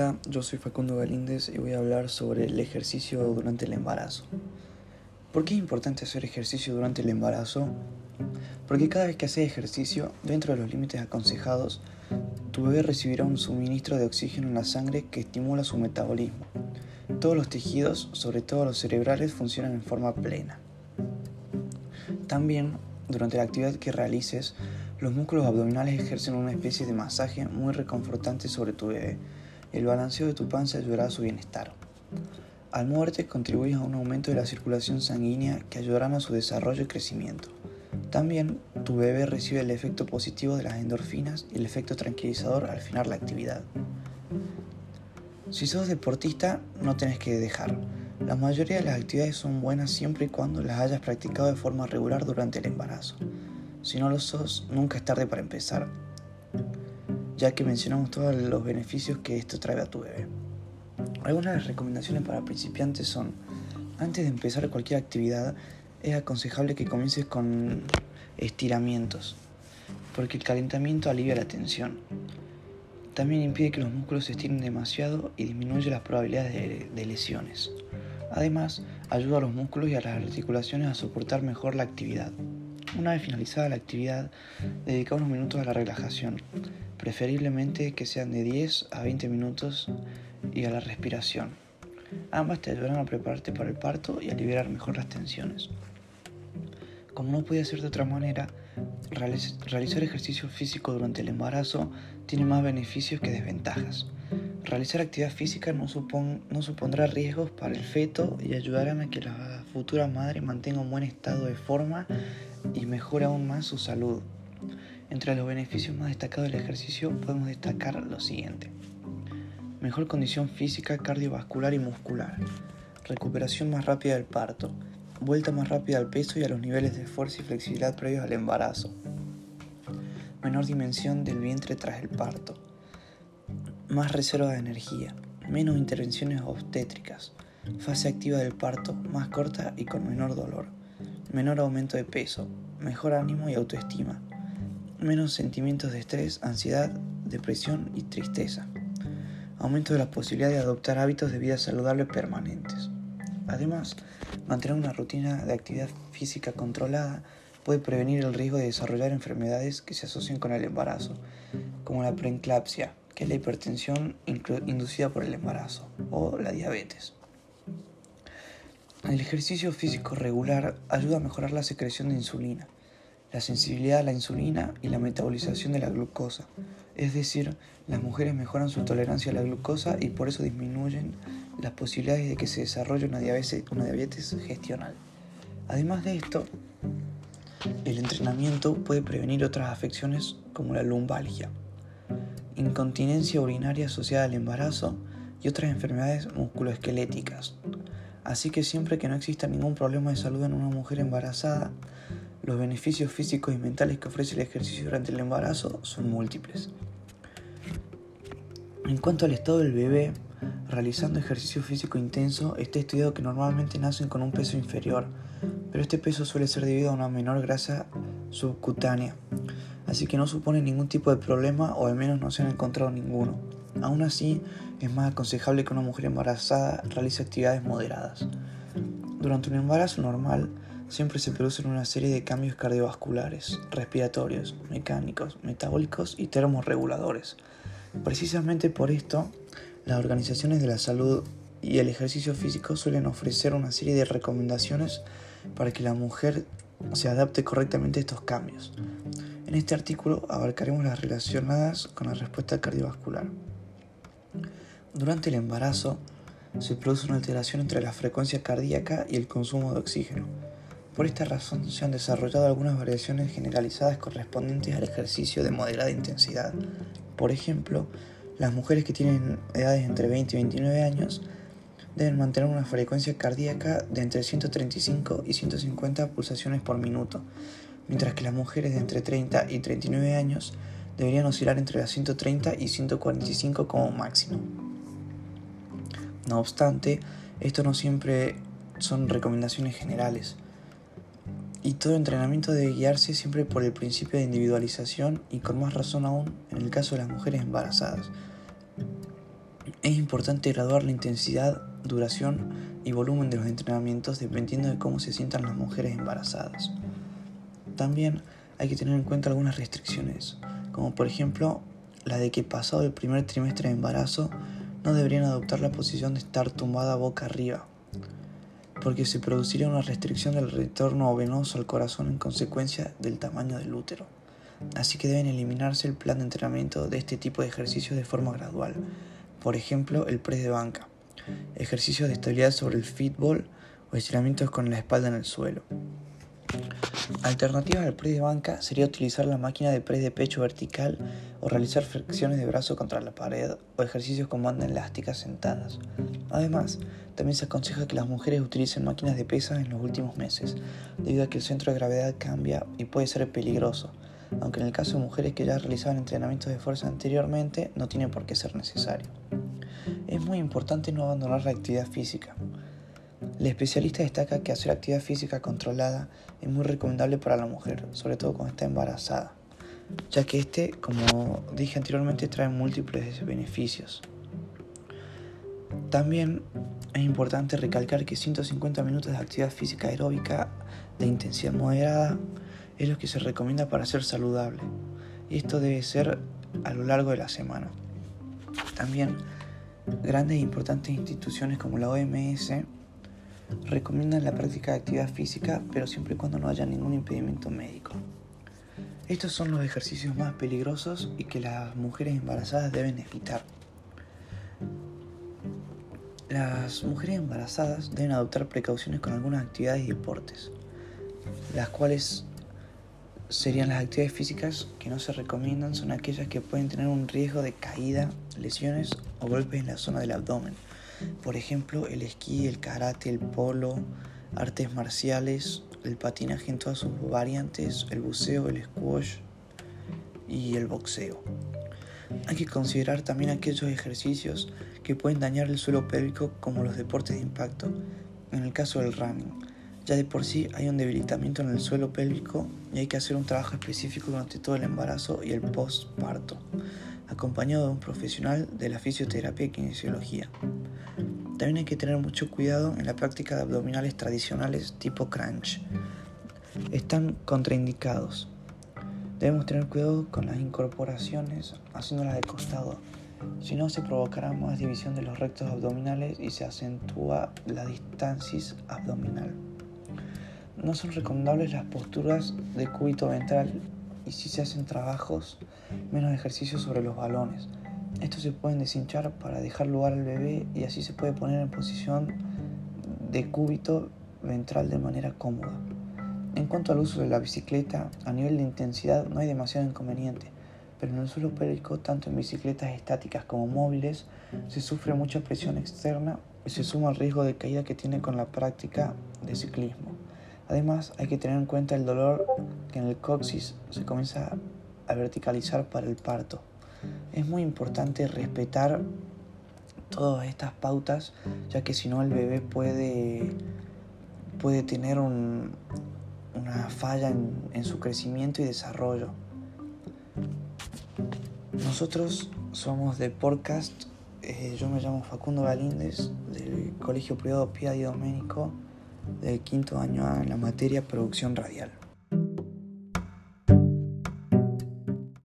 Hola, yo soy Facundo Galíndez y voy a hablar sobre el ejercicio durante el embarazo. ¿Por qué es importante hacer ejercicio durante el embarazo? Porque cada vez que haces ejercicio, dentro de los límites aconsejados, tu bebé recibirá un suministro de oxígeno en la sangre que estimula su metabolismo. Todos los tejidos, sobre todo los cerebrales, funcionan en forma plena. También, durante la actividad que realices, los músculos abdominales ejercen una especie de masaje muy reconfortante sobre tu bebé el balanceo de tu panza ayudará a su bienestar. Al muerte contribuyes a un aumento de la circulación sanguínea que ayudarán a su desarrollo y crecimiento. También tu bebé recibe el efecto positivo de las endorfinas y el efecto tranquilizador al final la actividad. Si sos deportista, no tenés que dejar. La mayoría de las actividades son buenas siempre y cuando las hayas practicado de forma regular durante el embarazo. Si no lo sos, nunca es tarde para empezar ya que mencionamos todos los beneficios que esto trae a tu bebé. Algunas recomendaciones para principiantes son, antes de empezar cualquier actividad, es aconsejable que comiences con estiramientos, porque el calentamiento alivia la tensión. También impide que los músculos se estiren demasiado y disminuye las probabilidades de, de lesiones. Además, ayuda a los músculos y a las articulaciones a soportar mejor la actividad. Una vez finalizada la actividad, dedica unos minutos a la relajación preferiblemente que sean de 10 a 20 minutos y a la respiración. Ambas te ayudarán a prepararte para el parto y a liberar mejor las tensiones. Como no puede ser de otra manera, realizar ejercicio físico durante el embarazo tiene más beneficios que desventajas. Realizar actividad física no, no supondrá riesgos para el feto y ayudará a que la futura madre mantenga un buen estado de forma y mejore aún más su salud. Entre los beneficios más destacados del ejercicio podemos destacar lo siguiente. Mejor condición física, cardiovascular y muscular. Recuperación más rápida del parto. Vuelta más rápida al peso y a los niveles de fuerza y flexibilidad previos al embarazo. Menor dimensión del vientre tras el parto. Más reserva de energía. Menos intervenciones obstétricas. Fase activa del parto más corta y con menor dolor. Menor aumento de peso. Mejor ánimo y autoestima menos sentimientos de estrés, ansiedad, depresión y tristeza. Aumento de la posibilidad de adoptar hábitos de vida saludable permanentes. Además, mantener una rutina de actividad física controlada puede prevenir el riesgo de desarrollar enfermedades que se asocian con el embarazo, como la preeclampsia, que es la hipertensión inducida por el embarazo, o la diabetes. El ejercicio físico regular ayuda a mejorar la secreción de insulina, la sensibilidad a la insulina y la metabolización de la glucosa. Es decir, las mujeres mejoran su tolerancia a la glucosa y por eso disminuyen las posibilidades de que se desarrolle una diabetes, una gestional. Además de esto, el entrenamiento puede prevenir otras afecciones como la lumbalgia, incontinencia urinaria asociada al embarazo y otras enfermedades musculoesqueléticas. Así que siempre que no exista ningún problema de salud en una mujer embarazada, los beneficios físicos y mentales que ofrece el ejercicio durante el embarazo son múltiples. En cuanto al estado del bebé, realizando ejercicio físico intenso, está estudiado que normalmente nacen con un peso inferior, pero este peso suele ser debido a una menor grasa subcutánea, así que no supone ningún tipo de problema o al menos no se han encontrado ninguno. Aún así, es más aconsejable que una mujer embarazada realice actividades moderadas. Durante un embarazo normal, siempre se producen una serie de cambios cardiovasculares, respiratorios, mecánicos, metabólicos y termorreguladores. Precisamente por esto, las organizaciones de la salud y el ejercicio físico suelen ofrecer una serie de recomendaciones para que la mujer se adapte correctamente a estos cambios. En este artículo abarcaremos las relacionadas con la respuesta cardiovascular. Durante el embarazo se produce una alteración entre la frecuencia cardíaca y el consumo de oxígeno por esta razón se han desarrollado algunas variaciones generalizadas correspondientes al ejercicio de moderada intensidad. Por ejemplo, las mujeres que tienen edades entre 20 y 29 años deben mantener una frecuencia cardíaca de entre 135 y 150 pulsaciones por minuto, mientras que las mujeres de entre 30 y 39 años deberían oscilar entre las 130 y 145 como máximo. No obstante, esto no siempre son recomendaciones generales y todo entrenamiento debe guiarse siempre por el principio de individualización y con más razón aún en el caso de las mujeres embarazadas. Es importante graduar la intensidad, duración y volumen de los entrenamientos dependiendo de cómo se sientan las mujeres embarazadas. También hay que tener en cuenta algunas restricciones, como por ejemplo la de que pasado el primer trimestre de embarazo no deberían adoptar la posición de estar tumbada boca arriba, porque se produciría una restricción del retorno venoso al corazón en consecuencia del tamaño del útero. Así que deben eliminarse el plan de entrenamiento de este tipo de ejercicios de forma gradual, por ejemplo el press de banca, ejercicios de estabilidad sobre el fitball o estiramientos con la espalda en el suelo. Alternativa al press de banca sería utilizar la máquina de press de pecho vertical o realizar flexiones de brazo contra la pared o ejercicios con banda elástica sentadas. Además, también se aconseja que las mujeres utilicen máquinas de pesas en los últimos meses, debido a que el centro de gravedad cambia y puede ser peligroso, aunque en el caso de mujeres que ya realizaban entrenamientos de fuerza anteriormente no tiene por qué ser necesario. Es muy importante no abandonar la actividad física. El especialista destaca que hacer actividad física controlada es muy recomendable para la mujer, sobre todo cuando está embarazada, ya que este, como dije anteriormente, trae múltiples beneficios. También es importante recalcar que 150 minutos de actividad física aeróbica de intensidad moderada es lo que se recomienda para ser saludable, y esto debe ser a lo largo de la semana. También grandes e importantes instituciones como la OMS recomiendan la práctica de actividad física, pero siempre y cuando no haya ningún impedimento médico. Estos son los ejercicios más peligrosos y que las mujeres embarazadas deben evitar. Las mujeres embarazadas deben adoptar precauciones con algunas actividades y deportes, las cuales serían las actividades físicas que no se recomiendan son aquellas que pueden tener un riesgo de caída, lesiones o golpes en la zona del abdomen por ejemplo, el esquí, el karate, el polo, artes marciales, el patinaje en todas sus variantes, el buceo, el squash y el boxeo. Hay que considerar también aquellos ejercicios que pueden dañar el suelo pélvico como los deportes de impacto, en el caso del running. Ya de por sí hay un debilitamiento en el suelo pélvico y hay que hacer un trabajo específico durante todo el embarazo y el postparto, acompañado de un profesional de la fisioterapia y kinesiología. También hay que tener mucho cuidado en la práctica de abdominales tradicionales tipo crunch. Están contraindicados. Debemos tener cuidado con las incorporaciones haciéndolas de costado, si no se provocará más división de los rectos abdominales y se acentúa la distancia abdominal. No son recomendables las posturas de cúbito ventral y si se hacen trabajos, menos ejercicios sobre los balones estos se pueden deshinchar para dejar lugar al bebé y así se puede poner en posición de cúbito ventral de manera cómoda. En cuanto al uso de la bicicleta, a nivel de intensidad no hay demasiado inconveniente, pero en el suelo pélvico, tanto en bicicletas estáticas como móviles, se sufre mucha presión externa y se suma el riesgo de caída que tiene con la práctica de ciclismo. Además, hay que tener en cuenta el dolor que en el coxis se comienza a verticalizar para el parto. Es muy importante respetar todas estas pautas, ya que si no el bebé puede, puede tener una falla en, su crecimiento y desarrollo. Nosotros somos de podcast, eh, yo me llamo Facundo Galíndez, del Colegio Privado Pia Di Domenico, del quinto año en la materia producción radial.